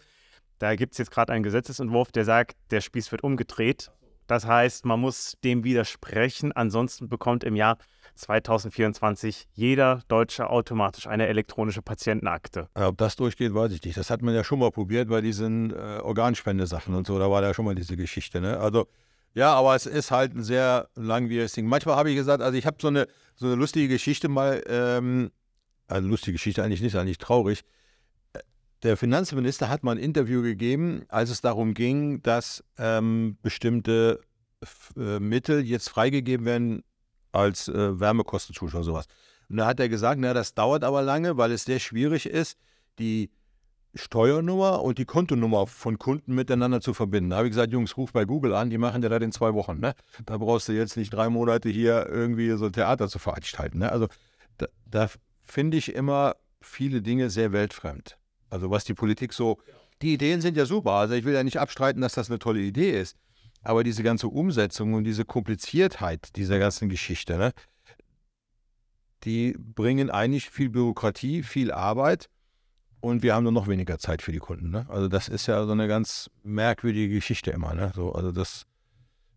Da gibt es jetzt gerade einen Gesetzesentwurf, der sagt, der Spieß wird umgedreht. Das heißt, man muss dem widersprechen. Ansonsten bekommt im Jahr 2024 jeder Deutsche automatisch eine elektronische Patientenakte. ob das durchgeht, weiß ich nicht. Das hat man ja schon mal probiert bei diesen äh, Organspendesachen und so. Da war da schon mal diese Geschichte. Ne? Also, ja, aber es ist halt ein sehr langwieriges Ding. Manchmal habe ich gesagt, also ich habe so eine, so eine lustige Geschichte mal, ähm, also lustige Geschichte eigentlich nicht, eigentlich traurig. Der Finanzminister hat mal ein Interview gegeben, als es darum ging, dass ähm, bestimmte äh, Mittel jetzt freigegeben werden als äh, Wärmekostenzuschuss oder sowas. Und da hat er gesagt, na, das dauert aber lange, weil es sehr schwierig ist, die Steuernummer und die Kontonummer von Kunden miteinander zu verbinden. Da habe ich gesagt, Jungs, ruf bei Google an, die machen ja das in zwei Wochen. Ne? Da brauchst du jetzt nicht drei Monate hier irgendwie so Theater zu veranstalten. Ne? Also da, da finde ich immer viele Dinge sehr weltfremd. Also was die Politik so, die Ideen sind ja super. Also ich will ja nicht abstreiten, dass das eine tolle Idee ist. Aber diese ganze Umsetzung und diese Kompliziertheit dieser ganzen Geschichte, ne, die bringen eigentlich viel Bürokratie, viel Arbeit und wir haben nur noch weniger Zeit für die Kunden. Ne? Also das ist ja so eine ganz merkwürdige Geschichte immer. Ne? So, also das,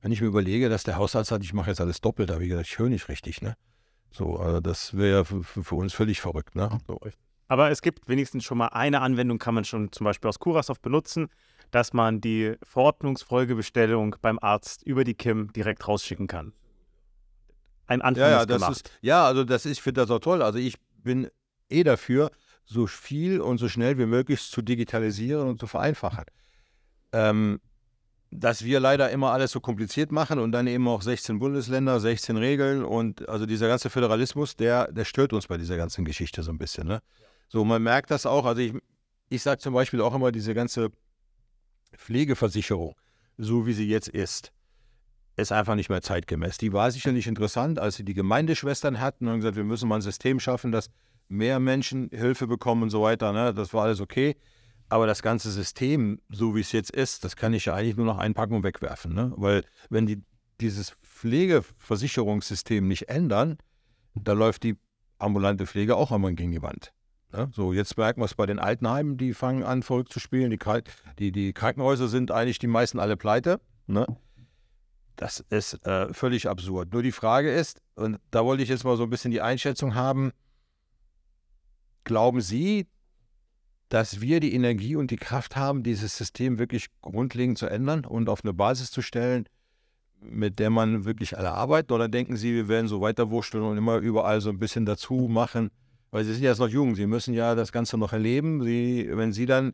wenn ich mir überlege, dass der Hausarzt sagt, ich mache jetzt alles doppelt, habe ich gesagt, ich höre nicht richtig. Ne? So, also das wäre ja für, für, uns völlig verrückt. Ne? So. Aber es gibt wenigstens schon mal eine Anwendung, kann man schon zum Beispiel aus Curasoft benutzen, dass man die Verordnungsfolgebestellung beim Arzt über die KIM direkt rausschicken kann. Ein Anfang ja, ja, das gemacht. Ist, ja, also das ist, ich finde das auch toll. Also ich bin eh dafür, so viel und so schnell wie möglich zu digitalisieren und zu vereinfachen. Ähm, dass wir leider immer alles so kompliziert machen und dann eben auch 16 Bundesländer, 16 Regeln und also dieser ganze Föderalismus, der, der stört uns bei dieser ganzen Geschichte so ein bisschen. Ne? So, man merkt das auch. Also ich, ich sage zum Beispiel auch immer, diese ganze Pflegeversicherung, so wie sie jetzt ist, ist einfach nicht mehr zeitgemäß. Die war sicherlich interessant, als sie die Gemeindeschwestern hatten und gesagt, wir müssen mal ein System schaffen, dass mehr Menschen Hilfe bekommen und so weiter. Ne? Das war alles okay. Aber das ganze System, so wie es jetzt ist, das kann ich ja eigentlich nur noch einpacken und wegwerfen. Ne? Weil wenn die dieses Pflegeversicherungssystem nicht ändern, da läuft die ambulante Pflege auch einmal gegen die Wand. Ne? So, jetzt merken wir es bei den Altenheimen, die fangen an, verrückt zu spielen. Die, die, die Krankenhäuser sind eigentlich die meisten alle pleite. Ne? Das ist äh, völlig absurd. Nur die Frage ist, und da wollte ich jetzt mal so ein bisschen die Einschätzung haben, glauben Sie, dass wir die Energie und die Kraft haben, dieses System wirklich grundlegend zu ändern und auf eine Basis zu stellen, mit der man wirklich alle arbeitet? Oder denken Sie, wir werden so weiterwurschteln und immer überall so ein bisschen dazu machen? Weil sie sind ja jetzt noch jung, sie müssen ja das Ganze noch erleben. Sie, wenn sie dann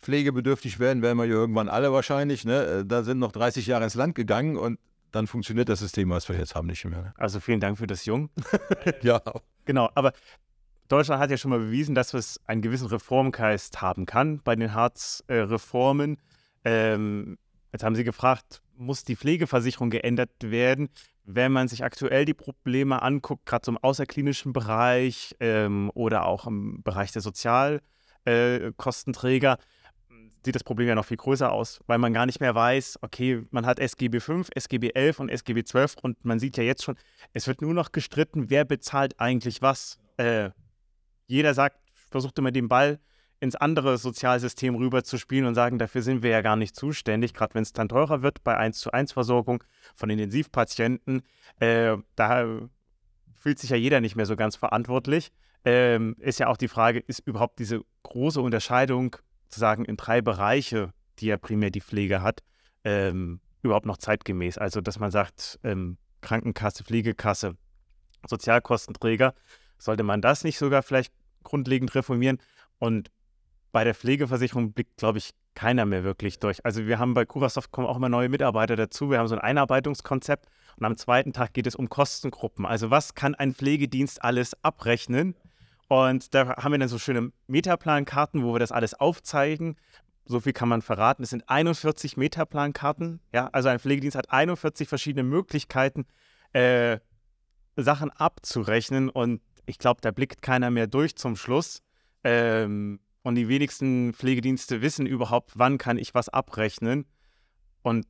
pflegebedürftig werden, werden wir ja irgendwann alle wahrscheinlich. Ne? Äh, da sind noch 30 Jahre ins Land gegangen und dann funktioniert das System, was wir jetzt haben, nicht mehr. Ne? Also vielen Dank für das Jung. ja. Genau, aber Deutschland hat ja schon mal bewiesen, dass es einen gewissen Reformgeist haben kann bei den Hartz-Reformen. Ähm, jetzt haben Sie gefragt, muss die Pflegeversicherung geändert werden? Wenn man sich aktuell die Probleme anguckt, gerade so im außerklinischen Bereich ähm, oder auch im Bereich der Sozialkostenträger, äh, sieht das Problem ja noch viel größer aus, weil man gar nicht mehr weiß, okay, man hat SGB 5, SGB 11 und SGB 12 und man sieht ja jetzt schon, es wird nur noch gestritten, wer bezahlt eigentlich was. Äh, jeder sagt, versucht immer den Ball ins andere Sozialsystem rüber zu spielen und sagen, dafür sind wir ja gar nicht zuständig, gerade wenn es dann teurer wird bei 1 zu 1 Versorgung von Intensivpatienten. Äh, da fühlt sich ja jeder nicht mehr so ganz verantwortlich. Ähm, ist ja auch die Frage, ist überhaupt diese große Unterscheidung zu sagen in drei Bereiche, die ja primär die Pflege hat, ähm, überhaupt noch zeitgemäß? Also, dass man sagt, ähm, Krankenkasse, Pflegekasse, Sozialkostenträger, sollte man das nicht sogar vielleicht grundlegend reformieren? Und bei der Pflegeversicherung blickt, glaube ich, keiner mehr wirklich durch. Also wir haben bei Curasoft kommen auch immer neue Mitarbeiter dazu. Wir haben so ein Einarbeitungskonzept und am zweiten Tag geht es um Kostengruppen. Also was kann ein Pflegedienst alles abrechnen? Und da haben wir dann so schöne Metaplankarten, wo wir das alles aufzeigen. So viel kann man verraten. Es sind 41 Metaplankarten. Ja, also ein Pflegedienst hat 41 verschiedene Möglichkeiten, äh, Sachen abzurechnen. Und ich glaube, da blickt keiner mehr durch zum Schluss. Ähm, und die wenigsten Pflegedienste wissen überhaupt, wann kann ich was abrechnen. Und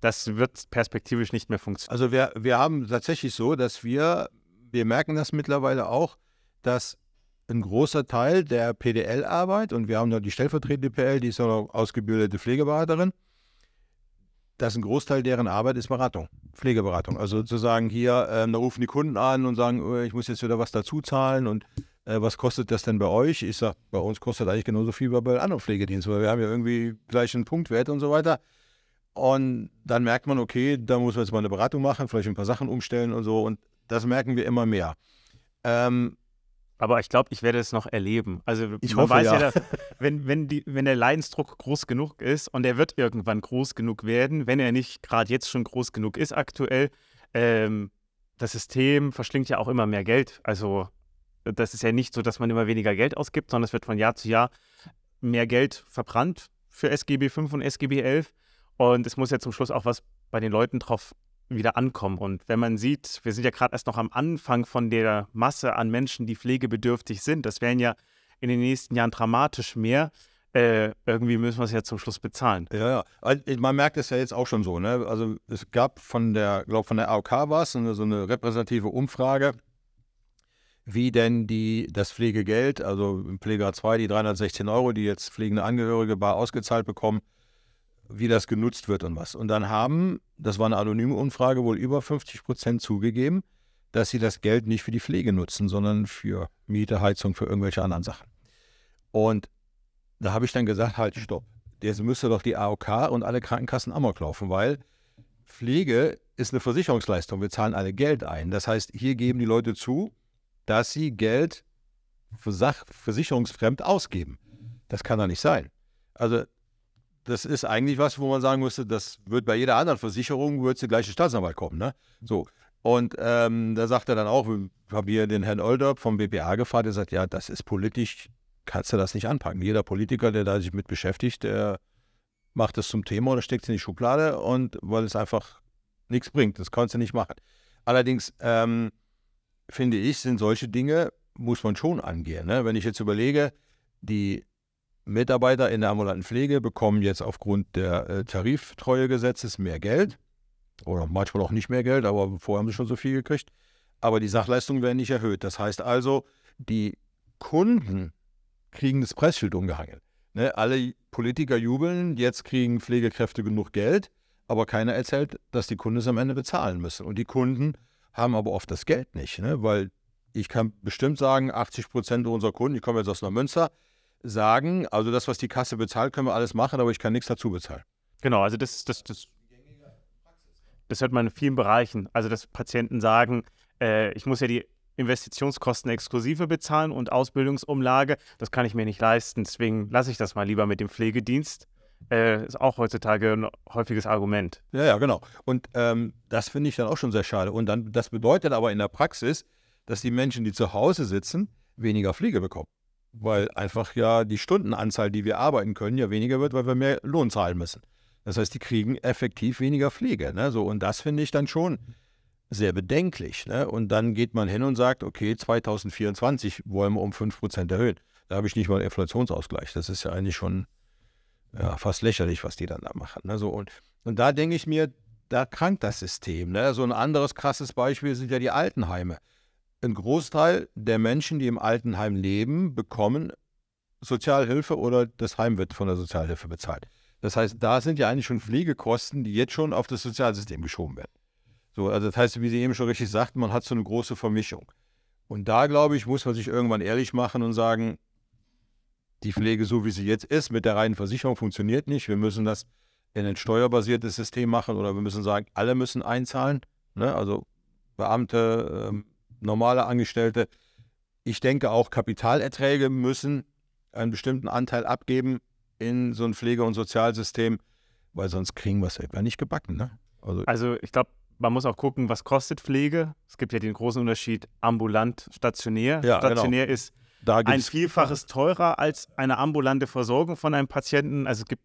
das wird perspektivisch nicht mehr funktionieren. Also wir, wir haben tatsächlich so, dass wir, wir merken das mittlerweile auch, dass ein großer Teil der PDL-Arbeit, und wir haben noch die stellvertretende PL, die ist ja noch ausgebildete Pflegeberaterin, dass ein Großteil deren Arbeit ist Beratung, Pflegeberatung. Also sozusagen hier, ähm, da rufen die Kunden an und sagen, oh, ich muss jetzt wieder was dazu zahlen und äh, was kostet das denn bei euch? Ich sage, bei uns kostet eigentlich genauso viel wie bei anderen Pflegediensten, weil wir haben ja irgendwie gleichen Punktwert und so weiter. Und dann merkt man, okay, da muss man jetzt mal eine Beratung machen, vielleicht ein paar Sachen umstellen und so. Und das merken wir immer mehr. Ähm, aber ich glaube, ich werde es noch erleben. Also ich man hoffe, weiß ja, ja dass, wenn, wenn, die, wenn der Leidensdruck groß genug ist und er wird irgendwann groß genug werden, wenn er nicht gerade jetzt schon groß genug ist aktuell, ähm, das System verschlingt ja auch immer mehr Geld. Also das ist ja nicht so, dass man immer weniger Geld ausgibt, sondern es wird von Jahr zu Jahr mehr Geld verbrannt für SGB 5 und SGB 11. Und es muss ja zum Schluss auch was bei den Leuten drauf wieder ankommen. Und wenn man sieht, wir sind ja gerade erst noch am Anfang von der Masse an Menschen, die pflegebedürftig sind. Das wären ja in den nächsten Jahren dramatisch mehr. Äh, irgendwie müssen wir es ja zum Schluss bezahlen. Ja, ja. Man merkt es ja jetzt auch schon so. Ne? Also es gab von der, glaube von der AOK war es, so eine repräsentative Umfrage wie denn die, das Pflegegeld, also im Pfleger 2 die 316 Euro, die jetzt pflegende Angehörige bar ausgezahlt bekommen, wie das genutzt wird und was. Und dann haben, das war eine anonyme Umfrage, wohl über 50 Prozent zugegeben, dass sie das Geld nicht für die Pflege nutzen, sondern für Miete, Heizung, für irgendwelche anderen Sachen. Und da habe ich dann gesagt, halt, stopp. Jetzt müsste doch die AOK und alle Krankenkassen amok laufen, weil Pflege ist eine Versicherungsleistung. Wir zahlen alle Geld ein. Das heißt, hier geben die Leute zu, dass sie Geld für Sach versicherungsfremd ausgeben. Das kann doch nicht sein. Also das ist eigentlich was, wo man sagen müsste, das wird bei jeder anderen Versicherung, wird der gleiche Staatsanwalt kommen. Ne? So. Und ähm, da sagt er dann auch, wir haben hier den Herrn Older vom BPA gefragt, der sagt, ja, das ist politisch, kannst du das nicht anpacken. Jeder Politiker, der da sich mit beschäftigt, der macht das zum Thema oder steckt es in die Schublade und weil es einfach nichts bringt. Das kannst du nicht machen. Allerdings ähm, finde ich, sind solche Dinge, muss man schon angehen. Ne? Wenn ich jetzt überlege, die Mitarbeiter in der ambulanten Pflege bekommen jetzt aufgrund der äh, Tariftreuegesetzes mehr Geld oder manchmal auch nicht mehr Geld, aber vorher haben sie schon so viel gekriegt. Aber die Sachleistungen werden nicht erhöht. Das heißt also, die Kunden kriegen das Preisschild umgehangen. Ne? Alle Politiker jubeln, jetzt kriegen Pflegekräfte genug Geld, aber keiner erzählt, dass die Kunden es am Ende bezahlen müssen. Und die Kunden haben aber oft das Geld nicht, ne? weil ich kann bestimmt sagen, 80 Prozent unserer Kunden, ich komme jetzt aus Neumünster, sagen, also das, was die Kasse bezahlt, können wir alles machen, aber ich kann nichts dazu bezahlen. Genau, also das, das, das, das hört man in vielen Bereichen. Also dass Patienten sagen, äh, ich muss ja die Investitionskosten exklusive bezahlen und Ausbildungsumlage, das kann ich mir nicht leisten, deswegen lasse ich das mal lieber mit dem Pflegedienst äh, ist auch heutzutage ein häufiges Argument. Ja, ja, genau. Und ähm, das finde ich dann auch schon sehr schade. Und dann, das bedeutet aber in der Praxis, dass die Menschen, die zu Hause sitzen, weniger Pflege bekommen. Weil einfach ja die Stundenanzahl, die wir arbeiten können, ja weniger wird, weil wir mehr Lohn zahlen müssen. Das heißt, die kriegen effektiv weniger Pflege. Ne? So, und das finde ich dann schon sehr bedenklich. Ne? Und dann geht man hin und sagt, okay, 2024 wollen wir um 5% erhöhen. Da habe ich nicht mal einen Inflationsausgleich. Das ist ja eigentlich schon ja, fast lächerlich, was die dann da machen. Ne? So, und, und da denke ich mir, da krankt das System. Ne? So ein anderes krasses Beispiel sind ja die Altenheime. Ein Großteil der Menschen, die im Altenheim leben, bekommen Sozialhilfe oder das Heim wird von der Sozialhilfe bezahlt. Das heißt, da sind ja eigentlich schon Pflegekosten, die jetzt schon auf das Sozialsystem geschoben werden. So, also das heißt, wie Sie eben schon richtig sagten, man hat so eine große Vermischung. Und da, glaube ich, muss man sich irgendwann ehrlich machen und sagen, die Pflege, so wie sie jetzt ist, mit der reinen Versicherung funktioniert nicht. Wir müssen das in ein steuerbasiertes System machen oder wir müssen sagen, alle müssen einzahlen. Ne? Also Beamte, ähm, normale Angestellte. Ich denke auch Kapitalerträge müssen einen bestimmten Anteil abgeben in so ein Pflege- und Sozialsystem, weil sonst kriegen wir es etwa nicht gebacken. Ne? Also, also ich glaube, man muss auch gucken, was kostet Pflege. Es gibt ja den großen Unterschied ambulant, stationär. Ja, genau. stationär genau. ist ein Vielfaches teurer als eine ambulante Versorgung von einem Patienten. Also es gibt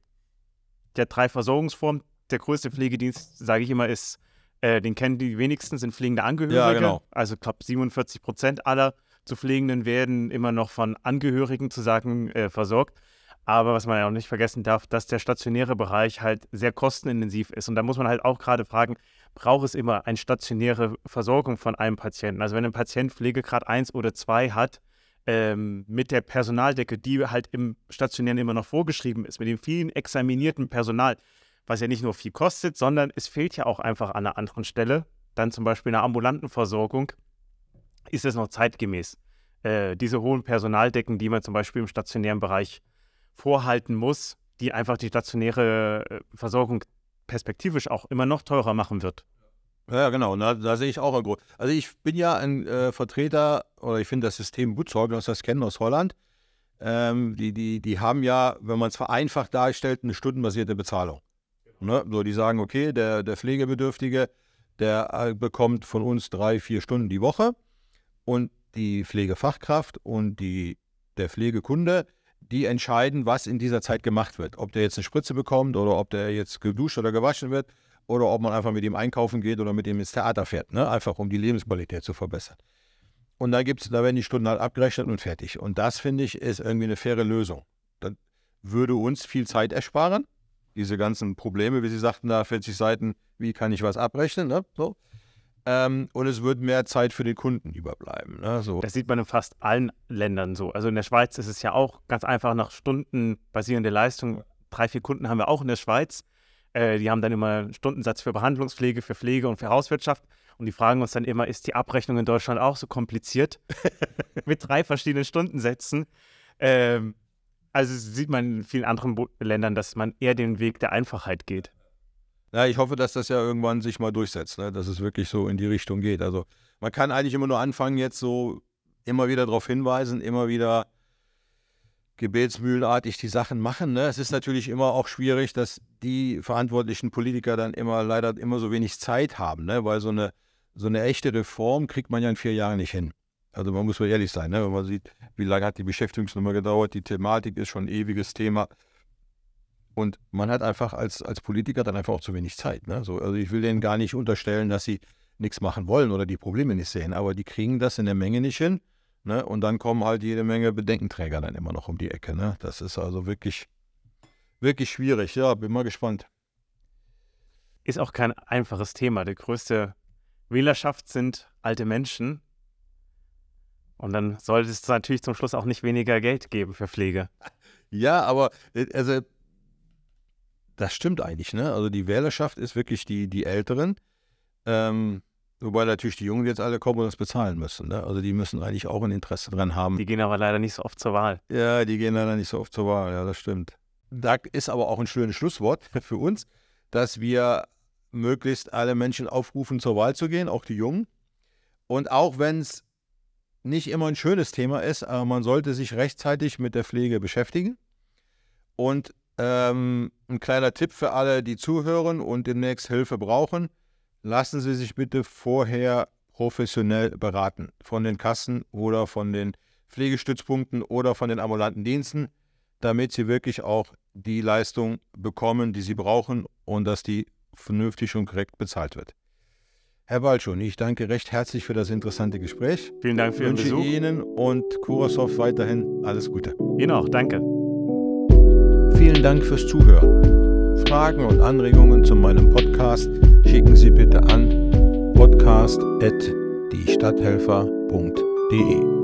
ja drei Versorgungsformen. Der größte Pflegedienst, sage ich immer, ist, äh, den kennen die wenigsten, sind pflegende Angehörige. Ja, genau. Also ich glaube 47 Prozent aller zu Pflegenden werden immer noch von Angehörigen zu sagen äh, versorgt. Aber was man ja auch nicht vergessen darf, dass der stationäre Bereich halt sehr kostenintensiv ist. Und da muss man halt auch gerade fragen, braucht es immer eine stationäre Versorgung von einem Patienten? Also wenn ein Patient Pflegegrad 1 oder 2 hat, ähm, mit der Personaldecke, die halt im Stationären immer noch vorgeschrieben ist, mit dem vielen examinierten Personal, was ja nicht nur viel kostet, sondern es fehlt ja auch einfach an einer anderen Stelle, dann zum Beispiel in einer ambulanten Versorgung, ist es noch zeitgemäß. Äh, diese hohen Personaldecken, die man zum Beispiel im stationären Bereich vorhalten muss, die einfach die stationäre äh, Versorgung perspektivisch auch immer noch teurer machen wird. Ja, genau. Da, da sehe ich auch ein groß. Also ich bin ja ein äh, Vertreter, oder ich finde das System gut, so wie wir das kennen aus Holland. Ähm, die, die, die haben ja, wenn man es vereinfacht darstellt, eine stundenbasierte Bezahlung. Ne? So, die sagen, okay, der, der Pflegebedürftige, der äh, bekommt von uns drei, vier Stunden die Woche und die Pflegefachkraft und die, der Pflegekunde, die entscheiden, was in dieser Zeit gemacht wird. Ob der jetzt eine Spritze bekommt oder ob der jetzt geduscht oder gewaschen wird oder ob man einfach mit ihm einkaufen geht oder mit ihm ins Theater fährt, ne? einfach um die Lebensqualität zu verbessern. Und da gibt's, da werden die Stunden halt abgerechnet und fertig. Und das finde ich ist irgendwie eine faire Lösung. Das würde uns viel Zeit ersparen. Diese ganzen Probleme, wie Sie sagten, da 40 Seiten, wie kann ich was abrechnen, ne? so. Ähm, und es wird mehr Zeit für den Kunden überbleiben. Ne? So. Das sieht man in fast allen Ländern so. Also in der Schweiz ist es ja auch ganz einfach nach Stunden basierende Leistung. Drei, vier Kunden haben wir auch in der Schweiz. Äh, die haben dann immer einen Stundensatz für Behandlungspflege, für Pflege und für Hauswirtschaft. Und die fragen uns dann immer, ist die Abrechnung in Deutschland auch so kompliziert? Mit drei verschiedenen Stundensätzen. Ähm, also sieht man in vielen anderen Bo Ländern, dass man eher den Weg der Einfachheit geht. Ja, ich hoffe, dass das ja irgendwann sich mal durchsetzt, ne? dass es wirklich so in die Richtung geht. Also man kann eigentlich immer nur anfangen, jetzt so immer wieder darauf hinweisen, immer wieder gebetsmühlenartig die Sachen machen. Ne? Es ist natürlich immer auch schwierig, dass die verantwortlichen Politiker dann immer leider immer so wenig Zeit haben, ne? weil so eine, so eine echte Reform kriegt man ja in vier Jahren nicht hin. Also man muss mal ehrlich sein, ne? wenn man sieht, wie lange hat die Beschäftigungsnummer gedauert, die Thematik ist schon ein ewiges Thema. Und man hat einfach als, als Politiker dann einfach auch zu wenig Zeit. Ne? So, also ich will denen gar nicht unterstellen, dass sie nichts machen wollen oder die Probleme nicht sehen, aber die kriegen das in der Menge nicht hin. Ne? Und dann kommen halt jede Menge Bedenkenträger dann immer noch um die Ecke. Ne? Das ist also wirklich, wirklich schwierig. Ja, bin mal gespannt. Ist auch kein einfaches Thema. Die größte Wählerschaft sind alte Menschen. Und dann sollte es natürlich zum Schluss auch nicht weniger Geld geben für Pflege. Ja, aber äh, also das stimmt eigentlich, ne? Also die Wählerschaft ist wirklich die, die Älteren. Ähm, Wobei natürlich die Jungen jetzt alle kommen und das bezahlen müssen. Ne? Also die müssen eigentlich auch ein Interesse dran haben. Die gehen aber leider nicht so oft zur Wahl. Ja, die gehen leider nicht so oft zur Wahl, ja, das stimmt. Da ist aber auch ein schönes Schlusswort für uns, dass wir möglichst alle Menschen aufrufen, zur Wahl zu gehen, auch die Jungen. Und auch wenn es nicht immer ein schönes Thema ist, aber man sollte sich rechtzeitig mit der Pflege beschäftigen. Und ähm, ein kleiner Tipp für alle, die zuhören und demnächst Hilfe brauchen lassen Sie sich bitte vorher professionell beraten von den Kassen oder von den Pflegestützpunkten oder von den ambulanten Diensten, damit Sie wirklich auch die Leistung bekommen, die Sie brauchen und dass die vernünftig und korrekt bezahlt wird. Herr Balschon, ich danke recht herzlich für das interessante Gespräch. Vielen Dank für Ihren Besuch. Ihnen und Kurasov weiterhin alles Gute. Ihnen auch, danke. Vielen Dank fürs Zuhören. Fragen und Anregungen zu meinem Podcast schicken Sie bitte an podcast.diestadthelfer.de.